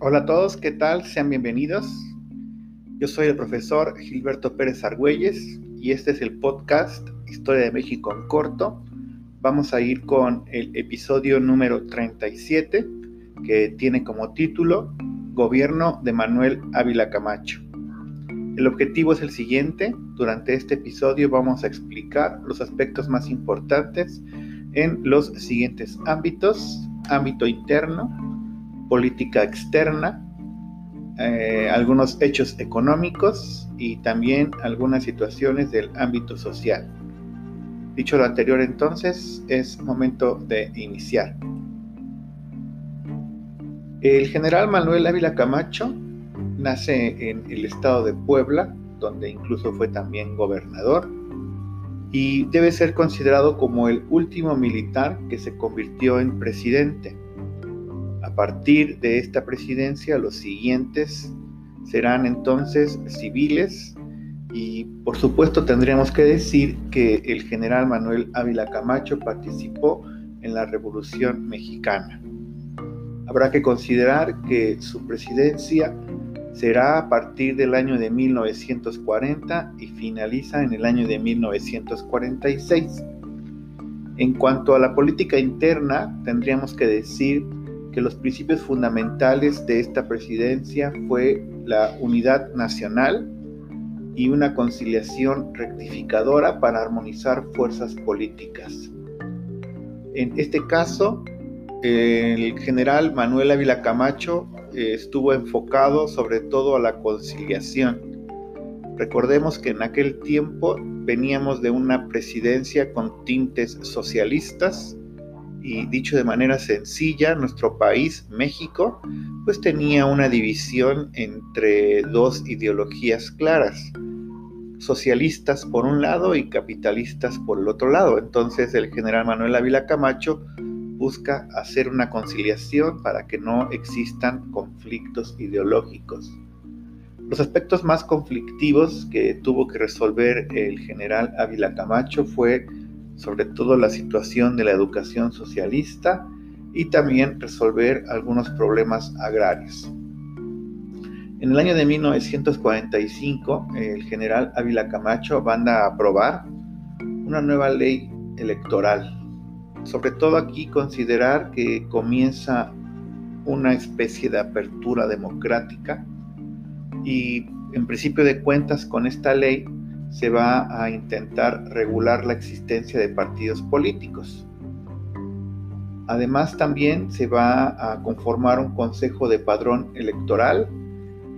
Hola a todos, ¿qué tal? Sean bienvenidos. Yo soy el profesor Gilberto Pérez Argüelles y este es el podcast Historia de México en corto. Vamos a ir con el episodio número 37 que tiene como título Gobierno de Manuel Ávila Camacho. El objetivo es el siguiente. Durante este episodio vamos a explicar los aspectos más importantes en los siguientes ámbitos. Ámbito interno, política externa, eh, algunos hechos económicos y también algunas situaciones del ámbito social. Dicho lo anterior entonces, es momento de iniciar. El general Manuel Ávila Camacho nace en el estado de Puebla, donde incluso fue también gobernador, y debe ser considerado como el último militar que se convirtió en presidente a partir de esta presidencia, los siguientes serán entonces civiles y por supuesto tendríamos que decir que el general Manuel Ávila Camacho participó en la Revolución Mexicana. Habrá que considerar que su presidencia será a partir del año de 1940 y finaliza en el año de 1946. En cuanto a la política interna, tendríamos que decir que los principios fundamentales de esta presidencia fue la unidad nacional y una conciliación rectificadora para armonizar fuerzas políticas. En este caso, el general Manuel Ávila Camacho eh, estuvo enfocado sobre todo a la conciliación. Recordemos que en aquel tiempo veníamos de una presidencia con tintes socialistas, y dicho de manera sencilla, nuestro país, México, pues tenía una división entre dos ideologías claras, socialistas por un lado y capitalistas por el otro lado. Entonces el general Manuel Ávila Camacho busca hacer una conciliación para que no existan conflictos ideológicos. Los aspectos más conflictivos que tuvo que resolver el general Ávila Camacho fue sobre todo la situación de la educación socialista y también resolver algunos problemas agrarios. En el año de 1945, el general Ávila Camacho manda a aprobar una nueva ley electoral. Sobre todo aquí considerar que comienza una especie de apertura democrática y en principio de cuentas con esta ley se va a intentar regular la existencia de partidos políticos. Además también se va a conformar un Consejo de Padrón Electoral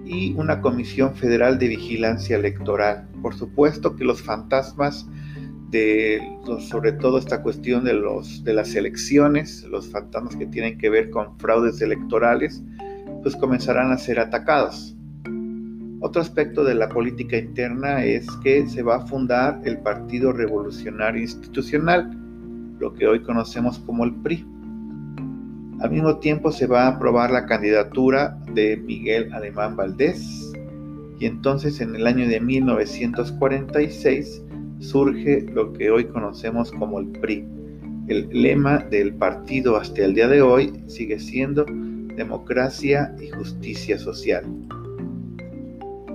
y una Comisión Federal de Vigilancia Electoral. Por supuesto que los fantasmas de sobre todo esta cuestión de, los, de las elecciones, los fantasmas que tienen que ver con fraudes electorales, pues comenzarán a ser atacados. Otro aspecto de la política interna es que se va a fundar el Partido Revolucionario Institucional, lo que hoy conocemos como el PRI. Al mismo tiempo se va a aprobar la candidatura de Miguel Alemán Valdés y entonces en el año de 1946 surge lo que hoy conocemos como el PRI. El lema del partido hasta el día de hoy sigue siendo democracia y justicia social.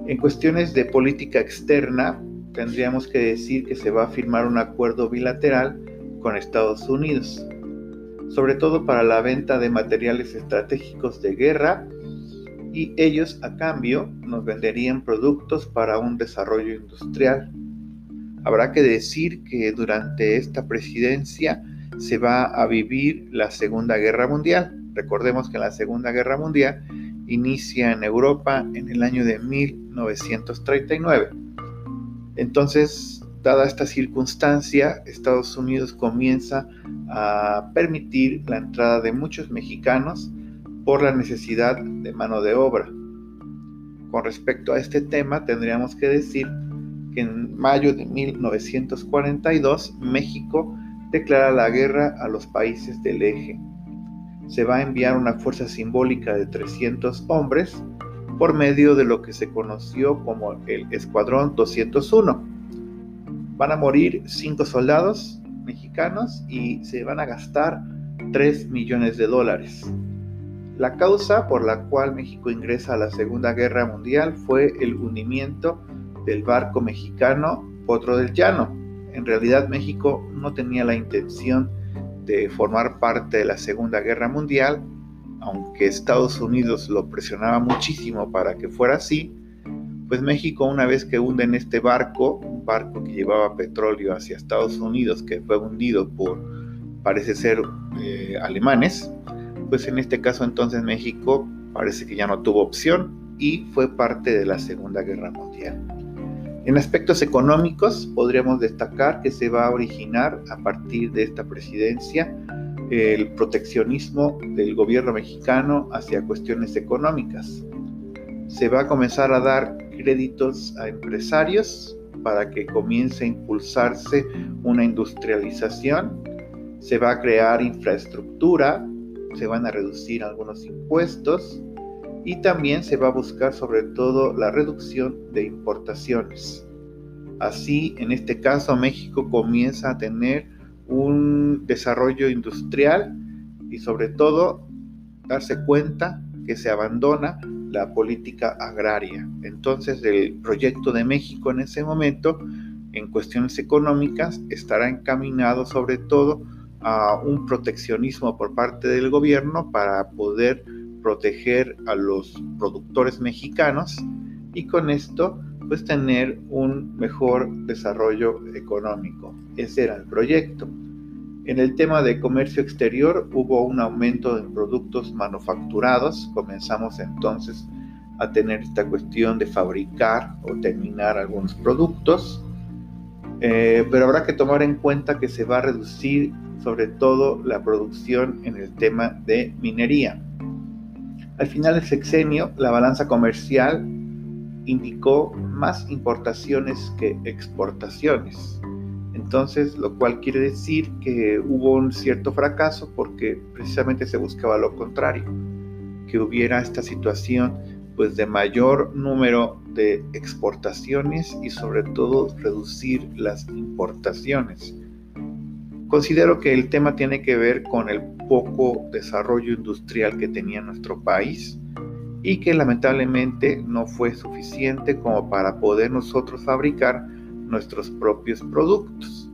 En cuestiones de política externa, tendríamos que decir que se va a firmar un acuerdo bilateral con Estados Unidos, sobre todo para la venta de materiales estratégicos de guerra y ellos a cambio nos venderían productos para un desarrollo industrial. Habrá que decir que durante esta presidencia se va a vivir la Segunda Guerra Mundial. Recordemos que la Segunda Guerra Mundial inicia en Europa en el año de 1939. Entonces, dada esta circunstancia, Estados Unidos comienza a permitir la entrada de muchos mexicanos por la necesidad de mano de obra. Con respecto a este tema, tendríamos que decir en mayo de 1942 México declara la guerra a los países del eje se va a enviar una fuerza simbólica de 300 hombres por medio de lo que se conoció como el Escuadrón 201. Van a morir cinco soldados mexicanos y se van a gastar 3 millones de dólares. La causa por la cual México ingresa a la Segunda Guerra Mundial fue el hundimiento del barco mexicano Potro del Llano. En realidad México no tenía la intención de formar parte de la Segunda Guerra Mundial, aunque Estados Unidos lo presionaba muchísimo para que fuera así, pues México una vez que hunden este barco, un barco que llevaba petróleo hacia Estados Unidos, que fue hundido por, parece ser, eh, alemanes, pues en este caso entonces México parece que ya no tuvo opción y fue parte de la Segunda Guerra Mundial. En aspectos económicos podríamos destacar que se va a originar a partir de esta presidencia el proteccionismo del gobierno mexicano hacia cuestiones económicas. Se va a comenzar a dar créditos a empresarios para que comience a impulsarse una industrialización. Se va a crear infraestructura, se van a reducir algunos impuestos y también se va a buscar sobre todo la reducción de importaciones. Así, en este caso, México comienza a tener un desarrollo industrial y sobre todo darse cuenta que se abandona la política agraria. Entonces, el proyecto de México en ese momento, en cuestiones económicas, estará encaminado sobre todo a un proteccionismo por parte del gobierno para poder proteger a los productores mexicanos y con esto pues tener un mejor desarrollo económico. Ese era el proyecto. En el tema de comercio exterior hubo un aumento en productos manufacturados. Comenzamos entonces a tener esta cuestión de fabricar o terminar algunos productos. Eh, pero habrá que tomar en cuenta que se va a reducir sobre todo la producción en el tema de minería. Al final del sexenio, la balanza comercial indicó más importaciones que exportaciones. Entonces, lo cual quiere decir que hubo un cierto fracaso porque precisamente se buscaba lo contrario, que hubiera esta situación pues de mayor número de exportaciones y sobre todo reducir las importaciones. Considero que el tema tiene que ver con el poco desarrollo industrial que tenía nuestro país y que lamentablemente no fue suficiente como para poder nosotros fabricar nuestros propios productos.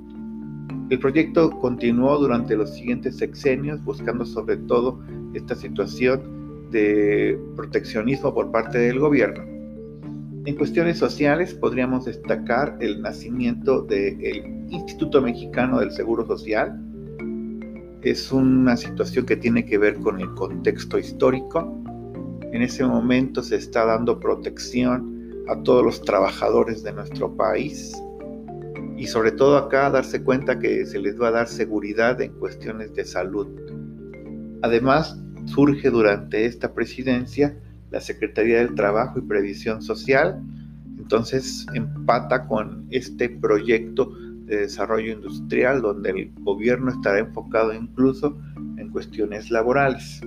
El proyecto continuó durante los siguientes sexenios buscando sobre todo esta situación de proteccionismo por parte del gobierno. En cuestiones sociales podríamos destacar el nacimiento del Instituto Mexicano del Seguro Social, es una situación que tiene que ver con el contexto histórico. En ese momento se está dando protección a todos los trabajadores de nuestro país y sobre todo acá darse cuenta que se les va a dar seguridad en cuestiones de salud. Además, surge durante esta presidencia la Secretaría del Trabajo y Previsión Social, entonces empata con este proyecto de desarrollo industrial, donde el gobierno estará enfocado incluso en cuestiones laborales.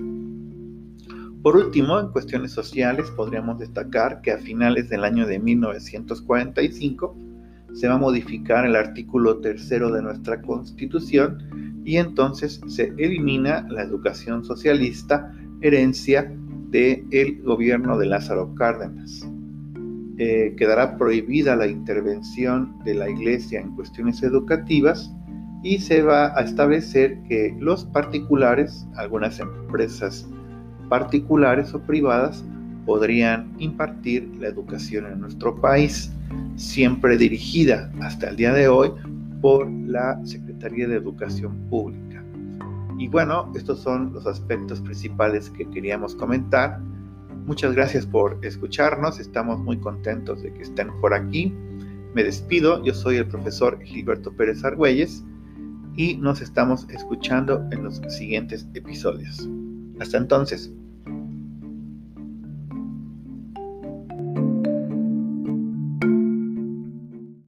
Por último, en cuestiones sociales, podríamos destacar que a finales del año de 1945 se va a modificar el artículo tercero de nuestra Constitución y entonces se elimina la educación socialista, herencia del gobierno de Lázaro Cárdenas. Eh, quedará prohibida la intervención de la Iglesia en cuestiones educativas y se va a establecer que los particulares, algunas empresas particulares o privadas, podrían impartir la educación en nuestro país, siempre dirigida hasta el día de hoy por la Secretaría de Educación Pública. Y bueno, estos son los aspectos principales que queríamos comentar. Muchas gracias por escucharnos, estamos muy contentos de que estén por aquí. Me despido, yo soy el profesor Gilberto Pérez Argüelles y nos estamos escuchando en los siguientes episodios. Hasta entonces.